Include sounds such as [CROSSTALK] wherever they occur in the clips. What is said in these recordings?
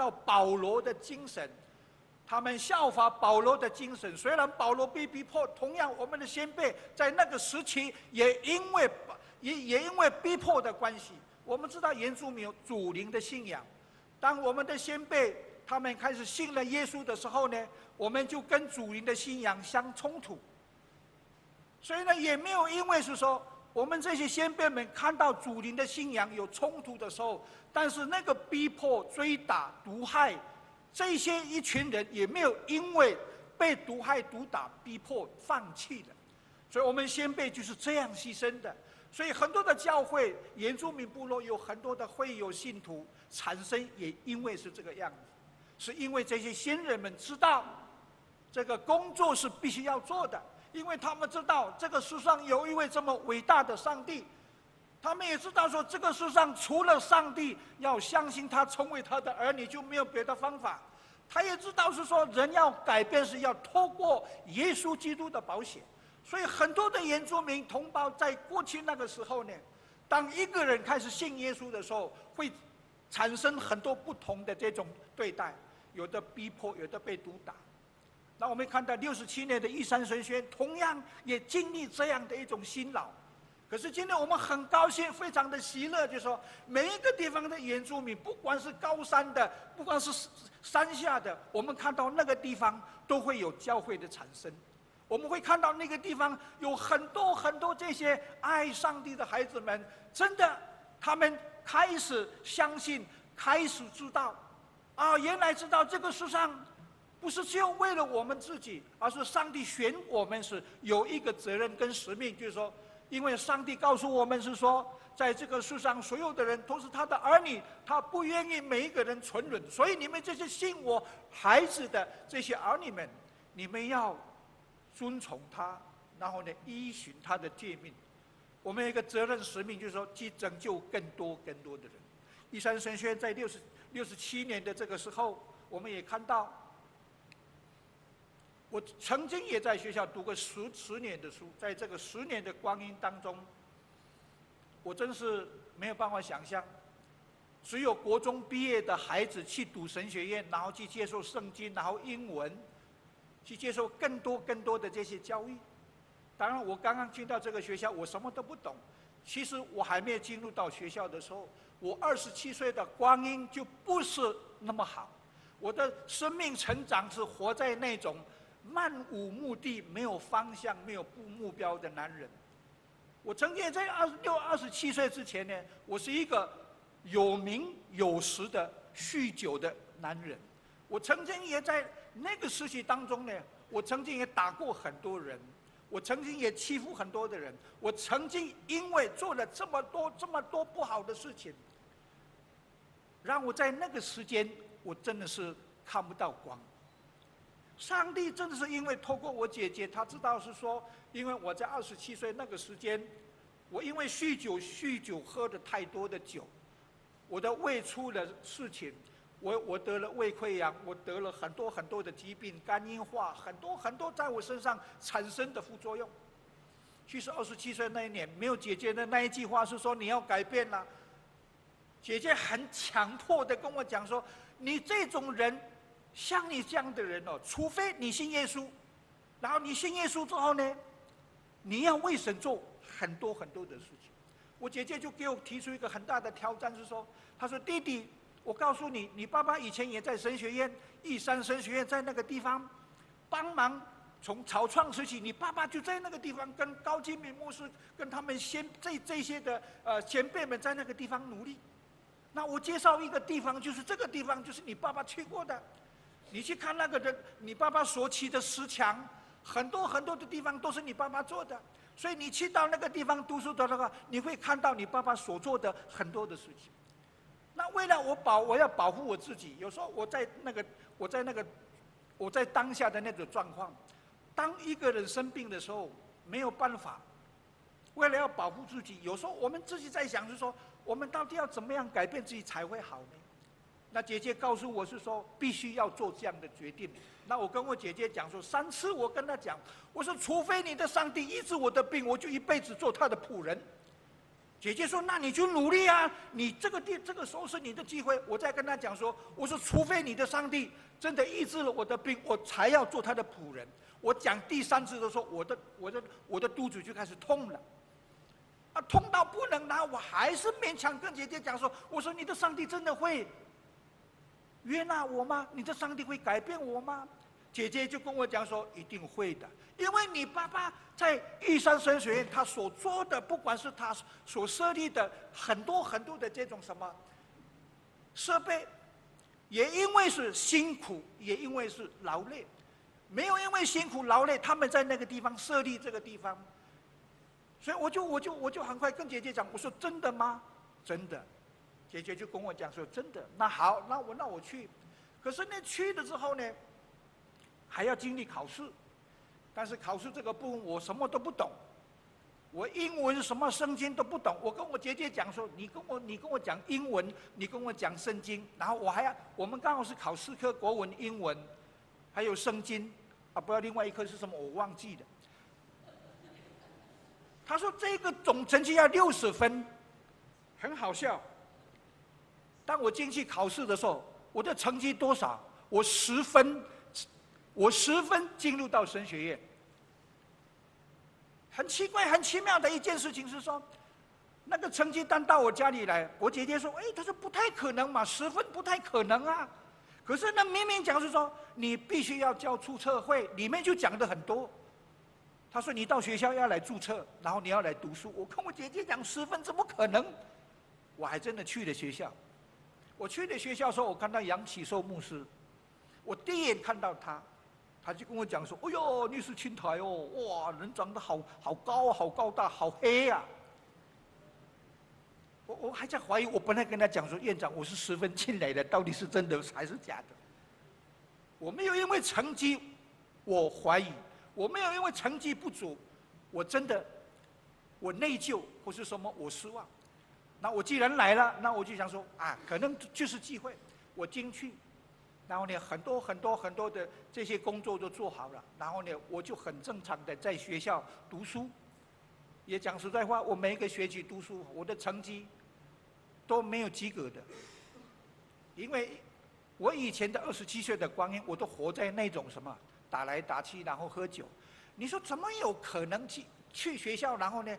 到保罗的精神，他们效法保罗的精神。虽然保罗被逼迫，同样我们的先辈在那个时期也因为也也因为逼迫的关系，我们知道原住民有祖灵的信仰。当我们的先辈他们开始信了耶稣的时候呢，我们就跟祖灵的信仰相冲突。所以呢，也没有因为是说。我们这些先辈们看到祖灵的信仰有冲突的时候，但是那个逼迫、追打、毒害，这些一群人也没有因为被毒害、毒打、逼迫放弃的，所以我们先辈就是这样牺牲的。所以很多的教会、原住民部落有很多的会有信徒产生，也因为是这个样子，是因为这些先人们知道这个工作是必须要做的。因为他们知道这个世上有一位这么伟大的上帝，他们也知道说这个世上除了上帝，要相信他成为他的儿女就没有别的方法。他也知道是说人要改变是要透过耶稣基督的保险。所以很多的原住民同胞在过去那个时候呢，当一个人开始信耶稣的时候，会产生很多不同的这种对待，有的逼迫，有的被毒打。那我们看到六十七年的玉山神学院，同样也经历这样的一种辛劳。可是今天我们很高兴，非常的喜乐，就是说每一个地方的原住民，不管是高山的，不管是山下的，我们看到那个地方都会有教会的产生。我们会看到那个地方有很多很多这些爱上帝的孩子们，真的，他们开始相信，开始知道，啊，原来知道这个世上。不是只有为了我们自己，而是上帝选我们是有一个责任跟使命，就是说，因为上帝告诉我们是说，在这个世上所有的人都是他的儿女，他不愿意每一个人沉沦，所以你们这些信我孩子的这些儿女们，你们要遵从他，然后呢依循他的诫命。我们有一个责任使命，就是说去拯救更多更多的人。一山神学院在六十六十七年的这个时候，我们也看到。我曾经也在学校读过十十年的书，在这个十年的光阴当中，我真是没有办法想象，只有国中毕业的孩子去读神学院，然后去接受圣经，然后英文，去接受更多更多的这些教育。当然，我刚刚进到这个学校，我什么都不懂。其实我还没有进入到学校的时候，我二十七岁的光阴就不是那么好。我的生命成长是活在那种。漫无目的、没有方向、没有目目标的男人。我曾经在二十六、二十七岁之前呢，我是一个有名有实的酗酒的男人。我曾经也在那个时期当中呢，我曾经也打过很多人，我曾经也欺负很多的人。我曾经因为做了这么多、这么多不好的事情，让我在那个时间，我真的是看不到光。上帝真的是因为透过我姐姐，她知道是说，因为我在二十七岁那个时间，我因为酗酒，酗酒喝的太多的酒，我的胃出了事情，我我得了胃溃疡，我得了很多很多的疾病，肝硬化，很多很多在我身上产生的副作用。其实二十七岁那一年，没有姐姐的那一句话是说你要改变了，姐姐很强迫的跟我讲说，你这种人。像你这样的人哦，除非你信耶稣，然后你信耶稣之后呢，你要为神做很多很多的事情。我姐姐就给我提出一个很大的挑战，是说，她说弟弟，我告诉你，你爸爸以前也在神学院，玉山神学院在那个地方帮忙，从草创时期，你爸爸就在那个地方跟高金敏牧师跟他们先这这些的呃前辈们在那个地方努力。那我介绍一个地方，就是这个地方，就是你爸爸去过的。你去看那个人，你爸爸所砌的石墙，很多很多的地方都是你爸爸做的。所以你去到那个地方读书的话，你会看到你爸爸所做的很多的事情。那为了我保，我要保护我自己，有时候我在那个，我在那个，我在当下的那种状况，当一个人生病的时候，没有办法。为了要保护自己，有时候我们自己在想，就是说，我们到底要怎么样改变自己才会好呢？那姐姐告诉我是说，必须要做这样的决定。那我跟我姐姐讲说，三次我跟她讲，我说除非你的上帝医治我的病，我就一辈子做他的仆人。姐姐说：“那你就努力啊！你这个地这个时候是你的机会。”我再跟他讲说：“我说，除非你的上帝真的医治了我的病，我才要做他的仆人。”我讲第三次的时候，我的我的我的肚子就开始痛了，啊，痛到不能拿，我还是勉强跟姐姐讲说：“我说你的上帝真的会悦纳我吗？你的上帝会改变我吗？”姐姐就跟我讲说：“一定会的，因为你爸爸在玉山神学院，他所做的，不管是他所设立的很多很多的这种什么设备，也因为是辛苦，也因为是劳累，没有因为辛苦劳累，他们在那个地方设立这个地方，所以我就我就我就很快跟姐姐讲，我说真的吗？真的，姐姐就跟我讲说真的，那好，那我那我去，可是那去了之后呢？”还要经历考试，但是考试这个部分我什么都不懂，我英文什么圣经都不懂。我跟我姐姐讲说：“你跟我，你跟我讲英文，你跟我讲圣经。”然后我还要，我们刚好是考四科国文、英文，还有圣经，啊，不知道另外一科是什么，我忘记了。他说这个总成绩要六十分，很好笑。当我进去考试的时候，我的成绩多少？我十分。我十分进入到神学院，很奇怪、很奇妙的一件事情是说，那个成绩单到我家里来，我姐姐说：“哎，他说不太可能嘛，十分不太可能啊。”可是那明明讲是说，你必须要交注册费，里面就讲的很多。他说：“你到学校要来注册，然后你要来读书。”我跟我姐姐讲：“十分怎么可能？”我还真的去了学校。我去的学校时候，我看到杨启寿牧师，我第一眼看到他。他就跟我讲说：“哎呦，你是青台哦，哇，人长得好好高，好高大，好黑呀、啊！”我我还在怀疑，我本来跟他讲说：“院长，我是十分进来的，到底是真的还是假的？”我没有因为成绩，我怀疑；我没有因为成绩不足，我真的我内疚或是什么，我失望。那我既然来了，那我就想说啊，可能就是机会，我进去。然后呢，很多很多很多的这些工作都做好了。然后呢，我就很正常的在学校读书。也讲实在话，我每一个学期读书，我的成绩都没有及格的。因为我以前的二十七岁的光阴，我都活在那种什么打来打去，然后喝酒。你说怎么有可能去去学校，然后呢，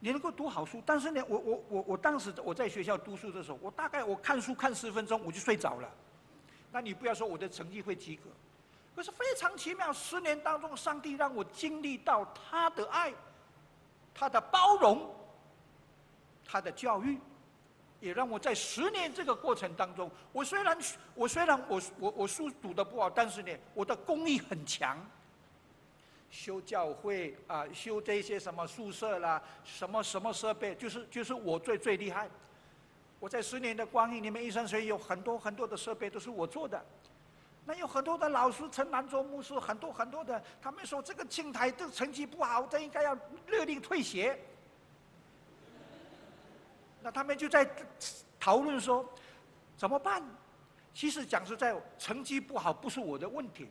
你能够读好书？但是呢，我我我我当时我在学校读书的时候，我大概我看书看十分钟，我就睡着了。那你不要说我的成绩会及格，可是非常奇妙。十年当中，上帝让我经历到他的爱，他的包容，他的教育，也让我在十年这个过程当中，我虽然我虽然我我我书读的不好，但是呢，我的功力很强。修教会啊，修这些什么宿舍啦，什么什么设备，就是就是我最最厉害。我在十年的光阴里面，玉山学院有很多很多的设备都是我做的。那有很多的老师，陈南州牧师，很多很多的，他们说这个青苔的成绩不好，这应该要勒令退学。那他们就在讨论说怎么办？其实讲实在，成绩不好不是我的问题，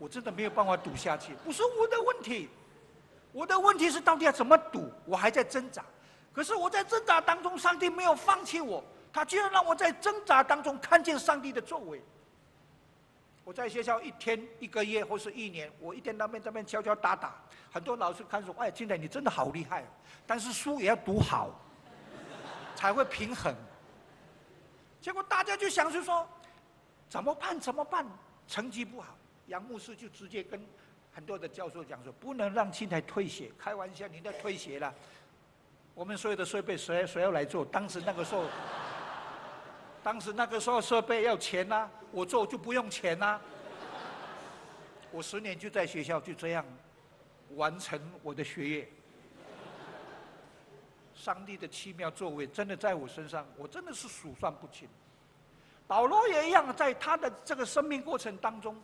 我真的没有办法赌下去，不是我的问题。我的问题是到底要怎么赌？我还在挣扎。可是我在挣扎当中，上帝没有放弃我，他居然让我在挣扎当中看见上帝的作为。我在学校一天、一个月或是一年，我一天到晚在那边敲敲打打，很多老师看说：“哎，金磊你真的好厉害，但是书也要读好，才会平衡。”结果大家就想是说：“怎么办？怎么办？成绩不好。”杨牧师就直接跟很多的教授讲说：“不能让青苔退学，开玩笑，你在退学了。”我们所有的设备谁谁要来做？当时那个时候，当时那个时候设备要钱呐、我做就不用钱呐、我十年就在学校就这样完成我的学业。上帝的奇妙作为真的在我身上，我真的是数算不清。保罗也一样，在他的这个生命过程当中，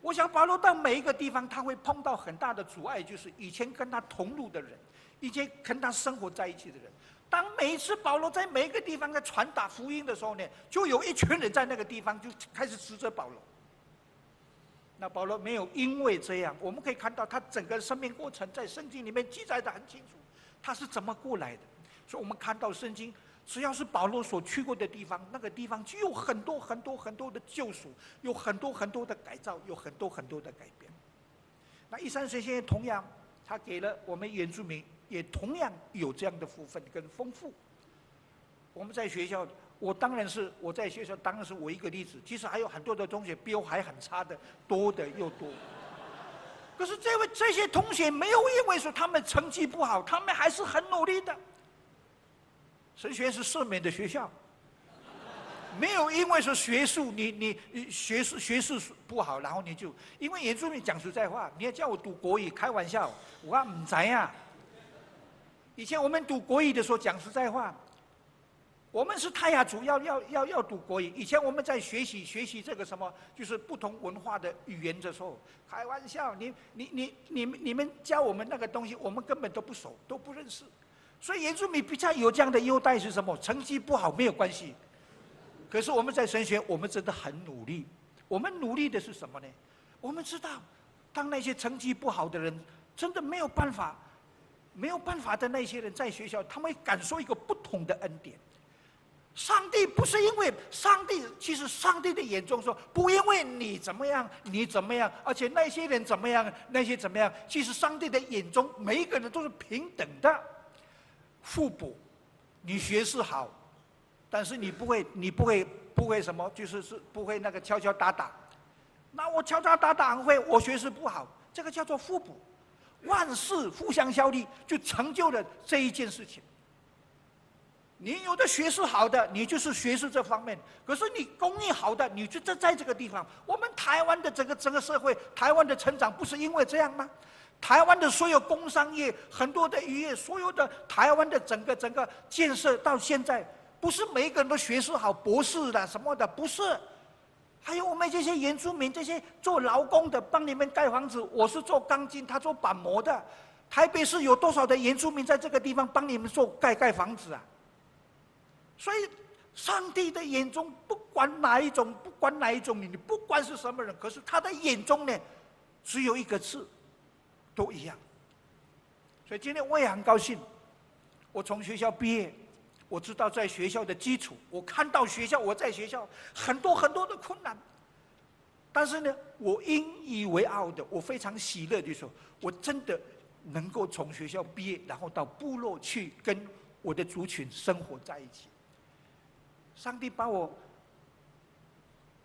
我想保罗到每一个地方，他会碰到很大的阻碍，就是以前跟他同路的人。以前跟他生活在一起的人，当每一次保罗在每一个地方在传达福音的时候呢，就有一群人在那个地方就开始指责保罗。那保罗没有因为这样，我们可以看到他整个生命过程在圣经里面记载得很清楚。他是怎么过来的？所以我们看到圣经，只要是保罗所去过的地方，那个地方就有很多很多很多的救赎，有很多很多的改造，有很多很多的改变。那一三神学院同样，他给了我们原住民，也同样有这样的福分跟丰富。我们在学校，我当然是我在学校当然是我一个例子，其实还有很多的同学比我还很差的，多的又多。可是这位这些同学没有因为说他们成绩不好，他们还是很努力的。神学院是赦免的学校，没有因为说学术你你学术学术不好，然后你就因为原住民讲实在话，你要叫我读国语，开玩笑，我唔知呀。以前我们读国语的时候讲实在话。我们是泰雅族，要要要要读国语。以前我们在学习学习这个什么，就是不同文化的语言的时候，开玩笑，你你你你们你们教我们那个东西，我们根本都不熟，都不认识。所以原住民比较有这样的优待是什么？成绩不好没有关系。可是我们在神学，我们真的很努力。我们努力的是什么呢？我们知道，当那些成绩不好的人真的没有办法，没有办法的那些人在学校，他们会感受一个不同的恩典。上帝不是因为上帝，其实上帝的眼中说，不因为你怎么样，你怎么样，而且那些人怎么样，那些怎么样，其实上帝的眼中每一个人都是平等的。互补，你学识好，但是你不会，你不会，不会什么，就是是不会那个敲敲打打。那我敲敲打打很会，我学识不好，这个叫做互补，万事互相效力，就成就了这一件事情。你有的学识好的，你就是学识这方面；可是你工艺好的，你就在在这个地方。我们台湾的整个整个社会，台湾的成长不是因为这样吗？台湾的所有工商业、很多的渔业，所有的台湾的整个整个建设到现在，不是每一个人都学识好、博士的什么的，不是。还有我们这些原住民，这些做劳工的，帮你们盖房子，我是做钢筋，他做板模的。台北市有多少的原住民在这个地方帮你们做盖盖房子啊？所以，上帝的眼中，不管哪一种，不管哪一种你，你不管是什么人，可是他的眼中呢，只有一个字，都一样。所以今天我也很高兴，我从学校毕业，我知道在学校的基础，我看到学校，我在学校很多很多的困难，但是呢，我引以为傲的，我非常喜乐的说，我真的能够从学校毕业，然后到部落去跟我的族群生活在一起。上帝把我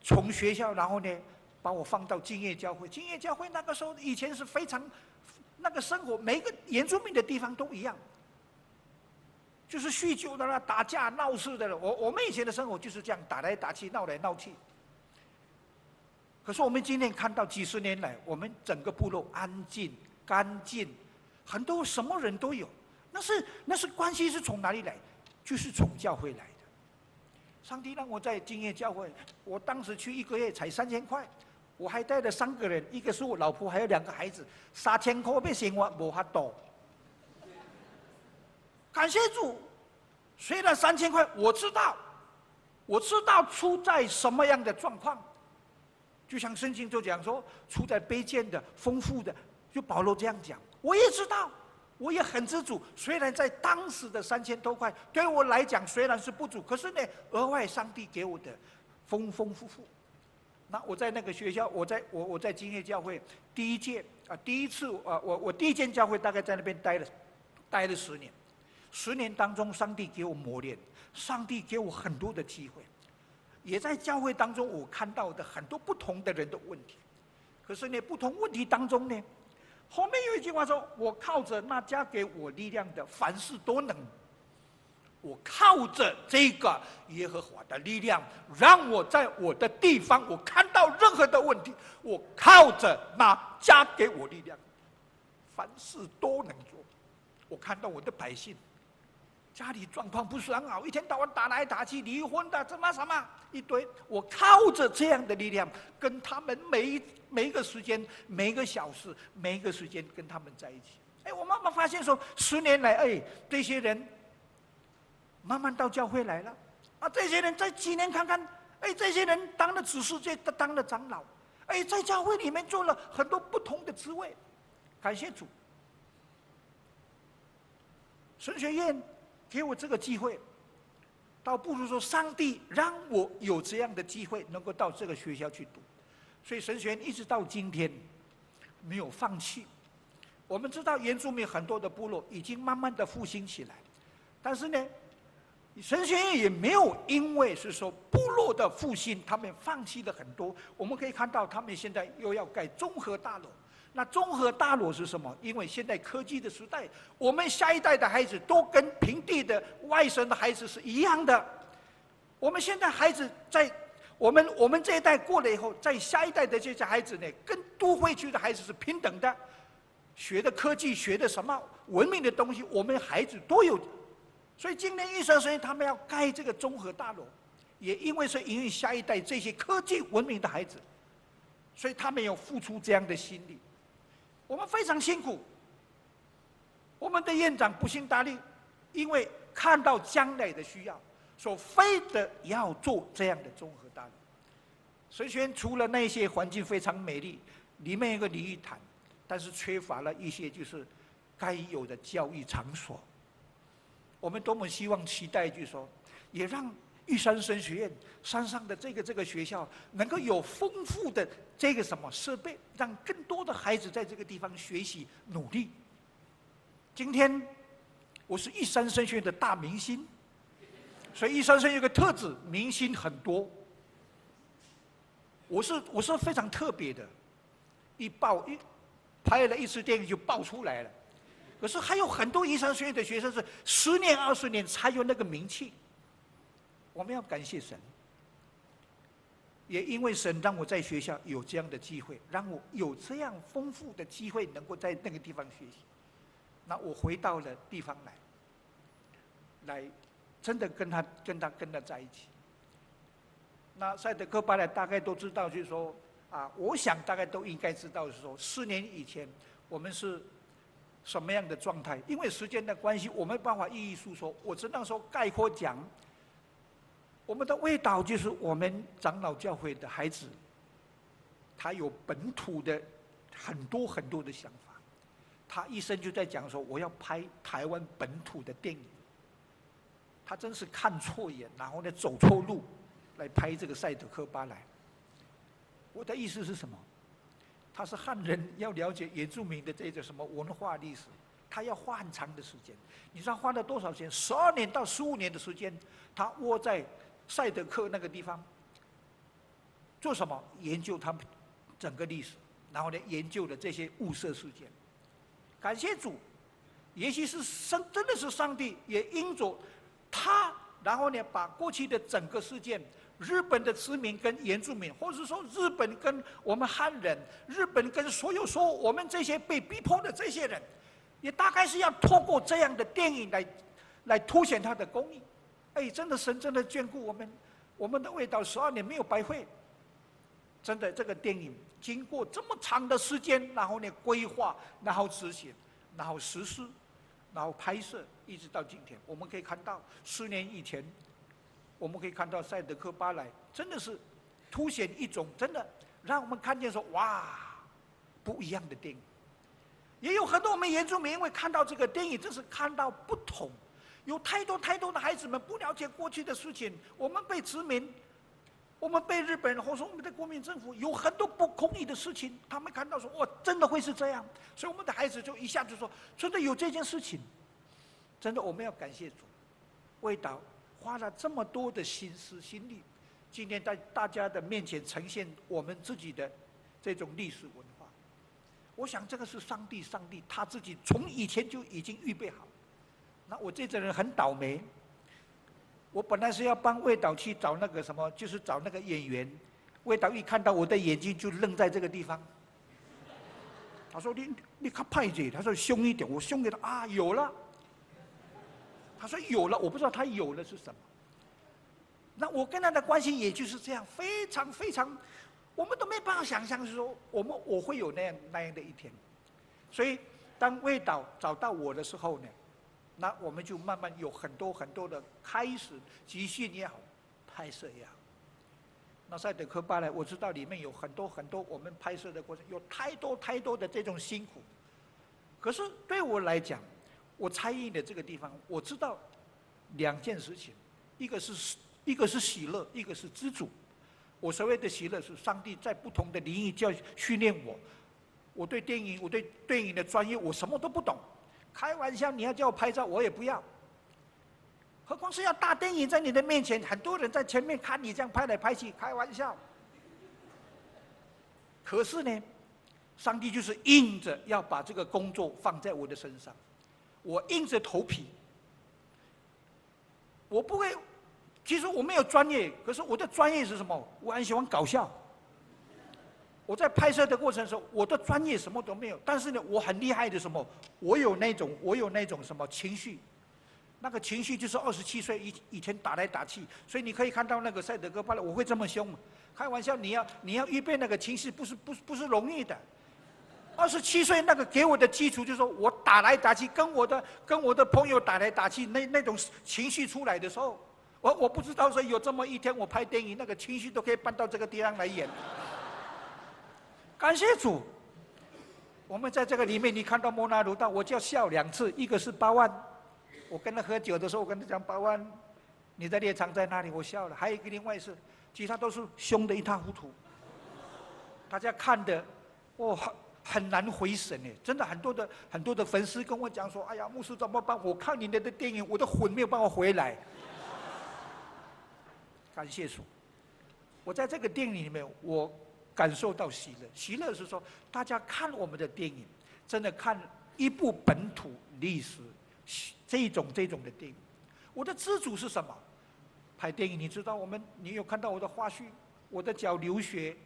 从学校，然后呢，把我放到金叶教会。金叶教会那个时候以前是非常那个生活，每个原住民的地方都一样，就是酗酒的啦、打架闹事的了。我我们以前的生活就是这样，打来打去，闹来闹去。可是我们今天看到几十年来，我们整个部落安静、干净，很多什么人都有。那是那是关系是从哪里来？就是从教会来的。上帝让我在金叶教会，我当时去一个月才三千块，我还带了三个人，一个是我老婆，还有两个孩子，三千块被嫌我无法多。感谢主，虽然三千块，我知道，我知道出在什么样的状况，就像圣经就讲说，出在卑贱的、丰富的，就保罗这样讲，我也知道。我也很知足，虽然在当时的三千多块对我来讲虽然是不足，可是呢，额外上帝给我的丰丰富富。那我在那个学校，我在我我在金叶教会第一届啊，第一次啊，我我第一间教会大概在那边待了待了十年，十年当中，上帝给我磨练，上帝给我很多的机会，也在教会当中我看到的很多不同的人的问题，可是呢，不同问题当中呢。后面有一句话说：“我靠着那加给我力量的，凡事都能。”我靠着这个耶和华的力量，让我在我的地方，我看到任何的问题，我靠着那加给我力量，凡事都能做。我看到我的百姓。家里状况不是很好，一天到晚打来打去，离婚的，什么什么一堆。我靠着这样的力量，跟他们每每一个时间、每一个小时、每一个时间跟他们在一起。哎，我慢慢发现说，十年来，哎，这些人慢慢到教会来了。啊，这些人在几年看看，哎，这些人当了执事，这当了长老，哎，在教会里面做了很多不同的职位。感谢主。神学院给我这个机会，倒不如说上帝让我有这样的机会，能够到这个学校去读。所以神学院一直到今天没有放弃。我们知道原住民很多的部落已经慢慢的复兴起来，但是呢，神学院也没有因为是说部落的复兴，他们放弃了很多。我们可以看到，他们现在又要盖综合大楼。那综合大楼是什么？因为现在科技的时代，我们下一代的孩子都跟平地的外省的孩子是一样的。我们现在孩子在我们我们这一代过了以后，在下一代的这些孩子呢，跟都会区的孩子是平等的。学的科技，学的什么文明的东西，我们孩子都有。所以今年玉山神他们要盖这个综合大楼，也因为是因为下一代这些科技文明的孩子，所以他们要付出这样的心力。我们非常辛苦。我们的院长不幸大利，因为看到将来的需要，所非得要做这样的综合大楼。神学院除了那些环境非常美丽，里面有个鲤鱼潭。但是缺乏了一些就是该有的教育场所。我们多么希望期待，就是说，也让玉山神学院山上的这个这个学校能够有丰富的这个什么设备，让更多的孩子在这个地方学习努力。今天我是玉山神学院的大明星，所以玉山神有个特质，明星很多。我是我是非常特别的，一报一。拍了一次电影就爆出来了，可是还有很多玉山学院的学生是十年、二十年才有那个名气。我们要感谢神，也因为神让我在学校有这样的机会，让我有这样丰富的机会能够在那个地方学习。那我回到了地方来，来真的跟他、跟他、跟他在一起。那赛德克巴莱大概都知道，就是说。啊，我想大概都应该知道，是说四年以前我们是什么样的状态？因为时间的关系，我没办法一一诉说。我只能说概括讲，我们的味道就是我们长老教会的孩子，他有本土的很多很多的想法，他一生就在讲说我要拍台湾本土的电影，他真是看错眼，然后呢走错路来拍这个赛德克巴莱。我的意思是什么？他是汉人，要了解原住民的这个什么文化历史，他要花很长的时间。你知道花了多少钱？十二年到十五年的时间，他窝在赛德克那个地方做什么？研究他们整个历史，然后呢，研究了这些物色事件。感谢主，也许是上真的是上帝也因着他，然后呢，把过去的整个事件。日本的殖民跟原住民，或者说日本跟我们汉人，日本跟所有说我们这些被逼迫的这些人，也大概是要透过这样的电影来，来凸显他的公义。哎，真的神真的眷顾我们，我们的味道十二年没有白费。真的，这个电影经过这么长的时间，然后呢规划，然后执行，然后实施，然后拍摄，一直到今天，我们可以看到十年以前。我们可以看到赛德克巴莱真的是凸显一种真的让我们看见说哇不一样的电影，也有很多我们原住民因为看到这个电影，真是看到不同，有太多太多的孩子们不了解过去的事情，我们被殖民，我们被日本人或者说我们的国民政府有很多不公义的事情，他们看到说哇真的会是这样，所以我们的孩子就一下就说真的有这件事情，真的我们要感谢主，味道。花了这么多的心思心力，今天在大家的面前呈现我们自己的这种历史文化，我想这个是上帝，上帝他自己从以前就已经预备好。那我这个人很倒霉，我本来是要帮魏导去找那个什么，就是找那个演员，魏导一看到我的眼睛就愣在这个地方，他说你你看派姐，他说凶一点，我凶给他啊，有了。他说有了，我不知道他有了是什么。那我跟他的关系也就是这样，非常非常，我们都没办法想象，说我们我会有那样那样的一天。所以当味道找到我的时候呢，那我们就慢慢有很多很多的开始，集训也好，拍摄也好。那赛德克巴莱，我知道里面有很多很多我们拍摄的过程，有太多太多的这种辛苦。可是对我来讲，我参与的这个地方，我知道两件事情，一个是一个是喜乐，一个是知足。我所谓的喜乐是上帝在不同的领域教训练我。我对电影，我对电影的专业，我什么都不懂。开玩笑，你要叫我拍照，我也不要。何况是要大电影在你的面前，很多人在前面看你这样拍来拍去，开玩笑。可是呢，上帝就是硬着要把这个工作放在我的身上。我硬着头皮，我不会。其实我没有专业，可是我的专业是什么？我很喜欢搞笑。我在拍摄的过程的时候，我的专业什么都没有，但是呢，我很厉害的什么？我有那种，我有那种什么情绪？那个情绪就是二十七岁以以前打来打去，所以你可以看到那个赛德哥巴勒，我会这么凶？开玩笑，你要你要预备那个情绪，不是不是不是容易的。二十七岁那个给我的基础就是说，我打来打去，跟我的跟我的朋友打来打去，那那种情绪出来的时候，我我不知道说有这么一天我拍电影，那个情绪都可以搬到这个地方来演。感谢主，我们在这个里面，你看到莫纳鲁道，我就要笑两次，一个是八万，我跟他喝酒的时候，我跟他讲八万，你的猎场在哪里？我笑了，还有一个另外是，其他都是凶的一塌糊涂，大家看的，哇。很难回神哎，真的很多的很多的粉丝跟我讲说：“哎呀，牧师怎么办？我看你的的电影，我的魂没有办法回来。” [LAUGHS] 感谢主，我在这个电影里面，我感受到喜乐。喜乐是说，大家看我们的电影，真的看一部本土历史这种这种的电影。我的知足是什么？拍电影，你知道我们，你有看到我的花絮？我的脚流血。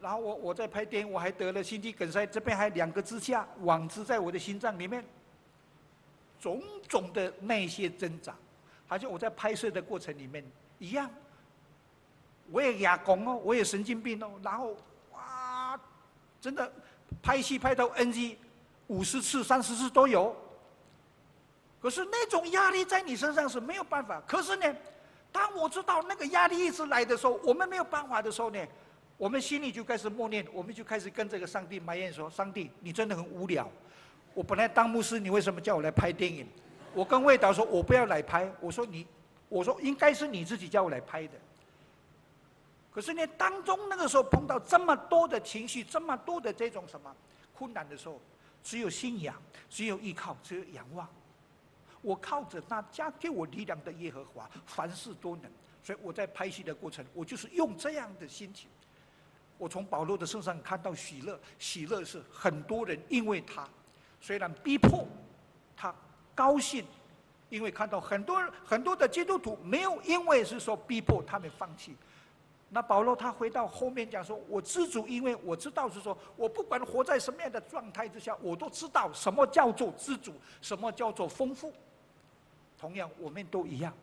然后我我在拍电影，我还得了心肌梗塞，这边还两个支架网织在我的心脏里面，种种的那些挣扎，好像我在拍摄的过程里面一样。我也哑公哦，我也神经病哦，然后哇，真的拍戏拍到 NG 五十次、三十次都有。可是那种压力在你身上是没有办法。可是呢，当我知道那个压力一直来的时候，我们没有办法的时候呢？我们心里就开始默念，我们就开始跟这个上帝埋怨说：“上帝，你真的很无聊。我本来当牧师，你为什么叫我来拍电影？我跟魏导说，我不要来拍。我说你，我说应该是你自己叫我来拍的。可是呢，当中那个时候碰到这么多的情绪，这么多的这种什么困难的时候，只有信仰，只有依靠，只有仰望。我靠着那加给我力量的耶和华，凡事都能。所以我在拍戏的过程，我就是用这样的心情。”我从保罗的身上看到喜乐，喜乐是很多人因为他，虽然逼迫，他高兴，因为看到很多很多的基督徒没有因为是说逼迫他们放弃。那保罗他回到后面讲说，我知足，因为我知道是说，我不管活在什么样的状态之下，我都知道什么叫做知足，什么叫做丰富。同样，我们都一样。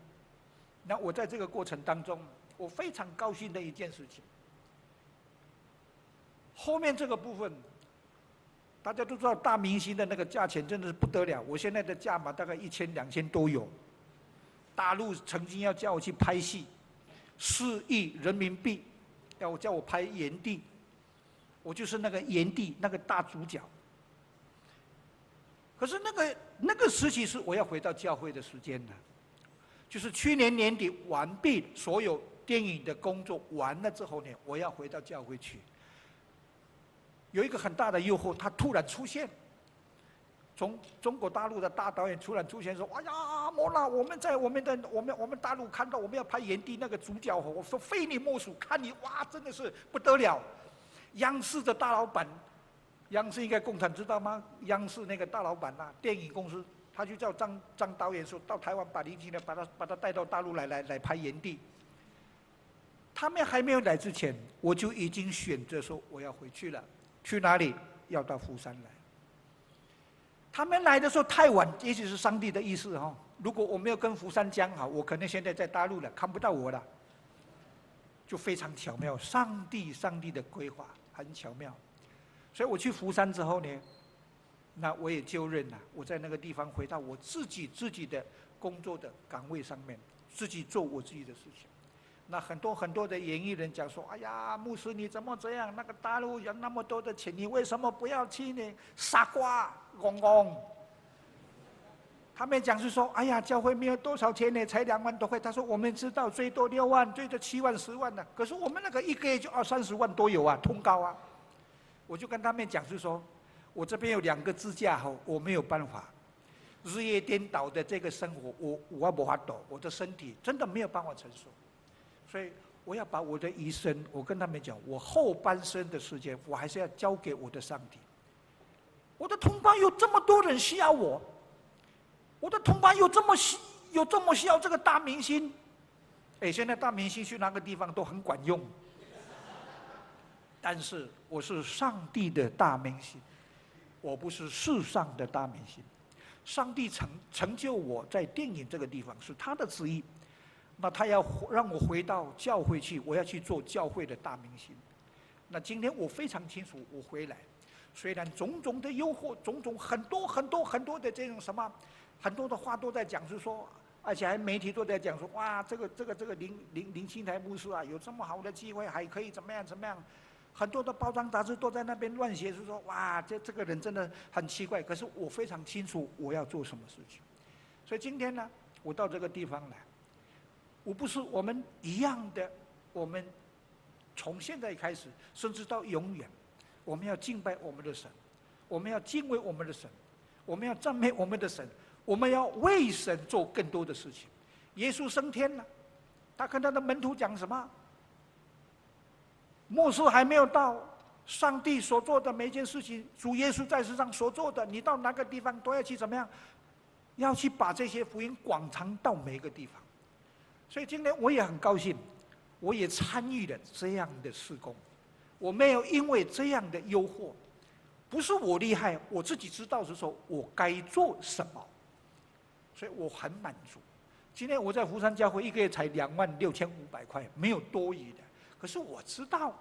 那我在这个过程当中，我非常高兴的一件事情。后面这个部分，大家都知道大明星的那个价钱真的是不得了。我现在的价码大概一千两千都有。大陆曾经要叫我去拍戏，四亿人民币，要我叫我拍炎帝，我就是那个炎帝那个大主角。可是那个那个时期是我要回到教会的时间了，就是去年年底完毕所有电影的工作完了之后呢，我要回到教会去。有一个很大的诱惑，他突然出现。从中国大陆的大导演突然出现说：“哎呀，莫拉，我们在我们的我们我们大陆看到我们要拍炎帝那个主角，我说非你莫属，看你哇，真的是不得了。”央视的大老板，央视应该共产知道吗？央视那个大老板呐、电影公司，他就叫张张导演说到台湾把林青呢，把他把他带到大陆来来来拍炎帝。他们还没有来之前，我就已经选择说我要回去了。去哪里？要到福山来。他们来的时候太晚，也许是上帝的意思哈。如果我没有跟福山讲好，我可能现在在大陆了，看不到我了。就非常巧妙，上帝上帝的规划很巧妙。所以我去福山之后呢，那我也就任了。我在那个地方回到我自己自己的工作的岗位上面，自己做我自己的事情。那很多很多的演艺人讲说：“哎呀，牧师你怎么这样？那个大陆有那么多的钱，你为什么不要去呢？傻瓜，公公。他们讲是说，哎呀，教会没有多少钱呢，才两万多块。他说我们知道最多六万，最多七万、十万的。可是我们那个一个月就二三十万都有啊，通告啊。我就跟他们讲是说，我这边有两个支架吼，我没有办法，日夜颠倒的这个生活，我我无法躲，我的身体真的没有办法承受，所以。我要把我的一生，我跟他们讲，我后半生的时间，我还是要交给我的上帝。我的同胞有这么多人需要我，我的同胞有这么需有这么需要这个大明星，哎，现在大明星去哪个地方都很管用。但是我是上帝的大明星，我不是世上的大明星。上帝成成就我在电影这个地方是他的旨意。那他要让我回到教会去，我要去做教会的大明星。那今天我非常清楚，我回来，虽然种种的诱惑，种种很多很多很多的这种什么，很多的话都在讲，是说，而且还媒体都在讲说，哇，这个这个这个林林林清台牧师啊，有这么好的机会，还可以怎么样怎么样，很多的包装杂志都在那边乱写，是说，哇，这这个人真的很奇怪。可是我非常清楚我要做什么事情，所以今天呢，我到这个地方来。我不是我们一样的，我们从现在开始，甚至到永远，我们要敬拜我们的神，我们要敬畏我们的神，我们要赞美我们的神，我们要为神做更多的事情。耶稣升天了，他跟他的门徒讲什么？末世还没有到，上帝所做的每一件事情，主耶稣在世上所做的，你到哪个地方都要去怎么样？要去把这些福音广传到每一个地方。所以今天我也很高兴，我也参与了这样的事工，我没有因为这样的诱惑，不是我厉害，我自己知道是说我该做什么，所以我很满足。今天我在福山教会一个月才两万六千五百块，没有多余的。可是我知道，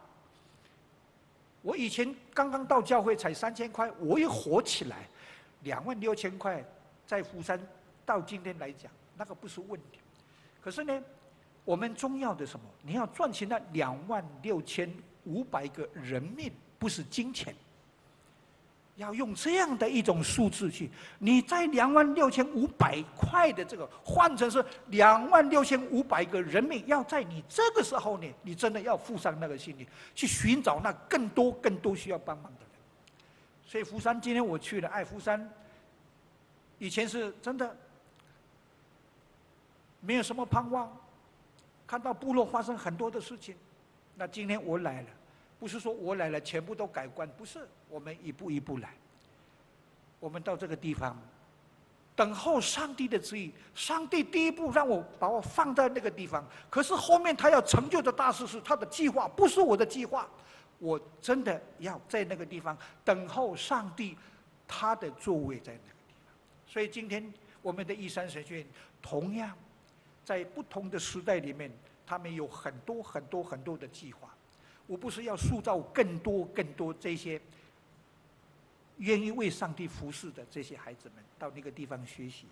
我以前刚刚到教会才三千块，我也活起来，两万六千块在福山到今天来讲，那个不是问题。可是呢，我们重要的什么？你要赚钱那两万六千五百个人命，不是金钱。要用这样的一种数字去，你在两万六千五百块的这个换成是两万六千五百个人命，要在你这个时候呢，你真的要付上那个心力，去寻找那更多更多需要帮忙的人。所以福山今天我去了，爱福山，以前是真的。没有什么盼望，看到部落发生很多的事情，那今天我来了，不是说我来了全部都改观，不是，我们一步一步来。我们到这个地方，等候上帝的旨意。上帝第一步让我把我放在那个地方，可是后面他要成就的大事是他的计划，不是我的计划。我真的要在那个地方等候上帝，他的座位在那个地方。所以今天我们的一三神学院同样。在不同的时代里面，他们有很多很多很多的计划。我不是要塑造更多更多这些愿意为上帝服侍的这些孩子们到那个地方学习。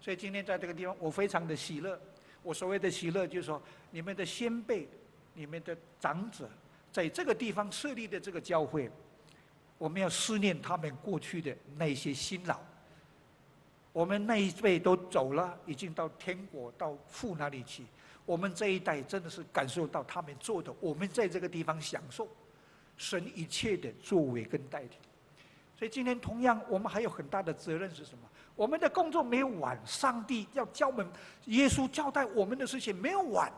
所以今天在这个地方，我非常的喜乐。我所谓的喜乐，就是说你们的先辈、你们的长者在这个地方设立的这个教会，我们要思念他们过去的那些辛劳。我们那一辈都走了，已经到天国到父那里去。我们这一代真的是感受到他们做的，我们在这个地方享受神一切的作为跟代替。所以今天同样，我们还有很大的责任是什么？我们的工作没有完，上帝要教我们，耶稣交代我们的事情没有完。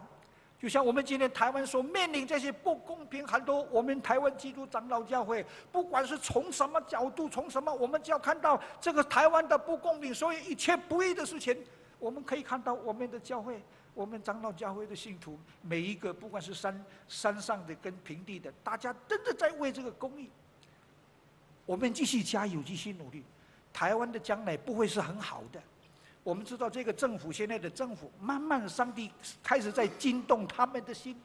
就像我们今天台湾所面临这些不公平，很多我们台湾基督长老教会，不管是从什么角度，从什么，我们只要看到这个台湾的不公平，所以一切不义的事情，我们可以看到我们的教会，我们长老教会的信徒，每一个不管是山山上的跟平地的，大家真的在为这个公益，我们继续加油，继续努力，台湾的将来不会是很好的。我们知道这个政府现在的政府，慢慢上帝开始在惊动他们的心，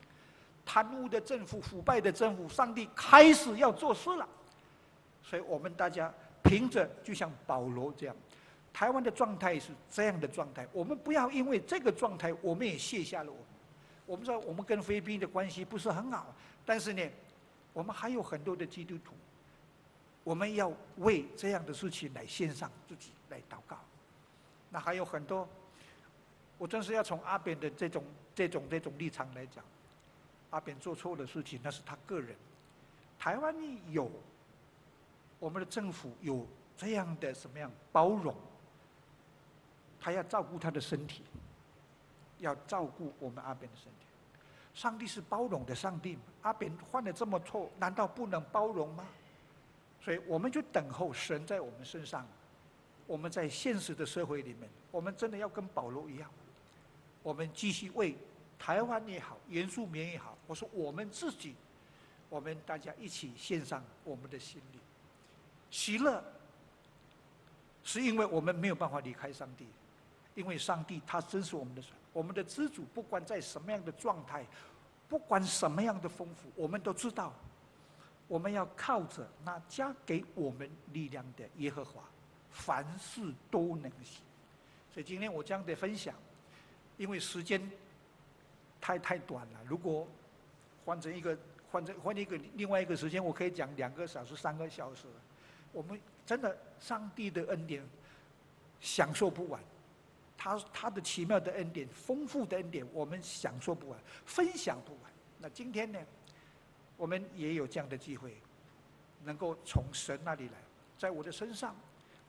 贪污的政府、腐败的政府，上帝开始要做事了。所以我们大家凭着，就像保罗这样，台湾的状态是这样的状态，我们不要因为这个状态，我们也卸下了我们。我们知道我们跟菲律宾的关系不是很好，但是呢，我们还有很多的基督徒，我们要为这样的事情来献上自己来祷告。那还有很多。我真是要从阿扁的这种、这种、这种立场来讲，阿扁做错的事情那是他个人。台湾有我们的政府有这样的什么样包容，他要照顾他的身体，要照顾我们阿扁的身体。上帝是包容的上帝，阿扁犯了这么错，难道不能包容吗？所以我们就等候神在我们身上。我们在现实的社会里面，我们真的要跟保罗一样。我们继续为台湾也好，原住民也好，我说我们自己，我们大家一起献上我们的心灵。喜乐，是因为我们没有办法离开上帝，因为上帝他真是我们的，我们的知主，不管在什么样的状态，不管什么样的丰富，我们都知道，我们要靠着那加给我们力量的耶和华，凡事都能行。所以今天我这样的分享。因为时间太太短了，如果换成一个换成换一个另外一个时间，我可以讲两个小时、三个小时。我们真的上帝的恩典享受不完，他他的奇妙的恩典、丰富的恩典，我们享受不完，分享不完。那今天呢，我们也有这样的机会，能够从神那里来，在我的身上，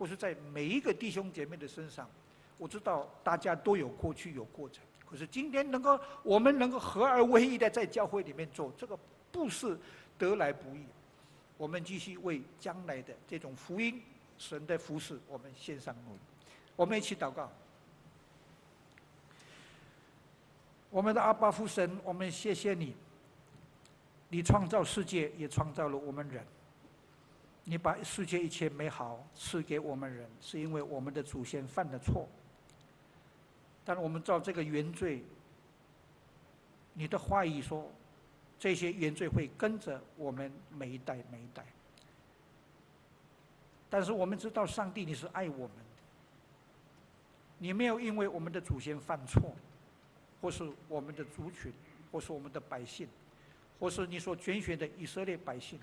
或是在每一个弟兄姐妹的身上。我知道大家都有过去有过程，可是今天能够我们能够合而为一的在教会里面做这个，不是得来不易。我们继续为将来的这种福音神的服事，我们献上努力。我们一起祷告。我们的阿爸父神，我们谢谢你，你创造世界也创造了我们人，你把世界一切美好赐给我们人，是因为我们的祖先犯了错。但我们照这个原罪，你的话语说，这些原罪会跟着我们每一代每一代。但是我们知道，上帝你是爱我们的，你没有因为我们的祖先犯错，或是我们的族群，或是我们的百姓，或是你所拣选的以色列百姓，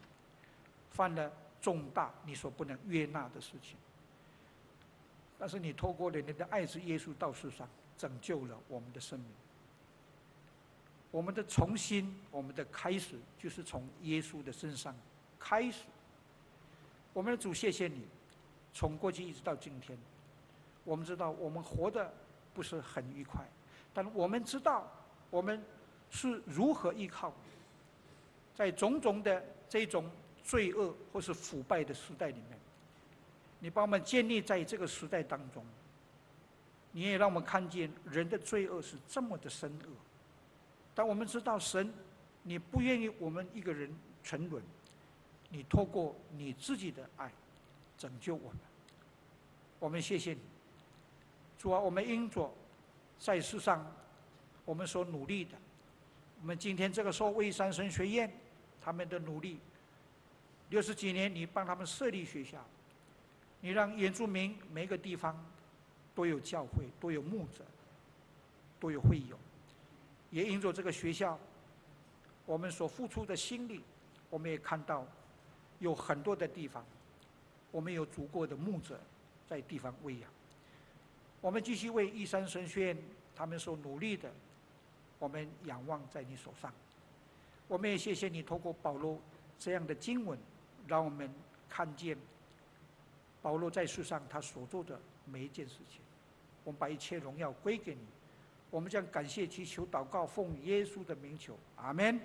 犯了重大你所不能悦纳的事情。但是你透过了你的爱子耶稣到世上。拯救了我们的生命。我们的重新，我们的开始，就是从耶稣的身上开始。我们的主，谢谢你，从过去一直到今天，我们知道我们活得不是很愉快，但我们知道我们是如何依靠，在种种的这种罪恶或是腐败的时代里面，你把我们建立在这个时代当中。你也让我们看见人的罪恶是这么的深恶，但我们知道神，你不愿意我们一个人沉沦，你透过你自己的爱拯救我们，我们谢谢你，主啊，我们因着在世上我们所努力的，我们今天这个时候为山神学院他们的努力，六十几年你帮他们设立学校，你让原住民每个地方。都有教会，都有牧者，都有会友，也因着这个学校，我们所付出的心力，我们也看到有很多的地方，我们有足够的牧者在地方喂养。我们继续为一山神学院他们所努力的，我们仰望在你手上。我们也谢谢你透过保罗这样的经文，让我们看见保罗在世上他所做的每一件事情。我们把一切荣耀归给你，我们将感谢祈求祷告，奉耶稣的名求，阿门。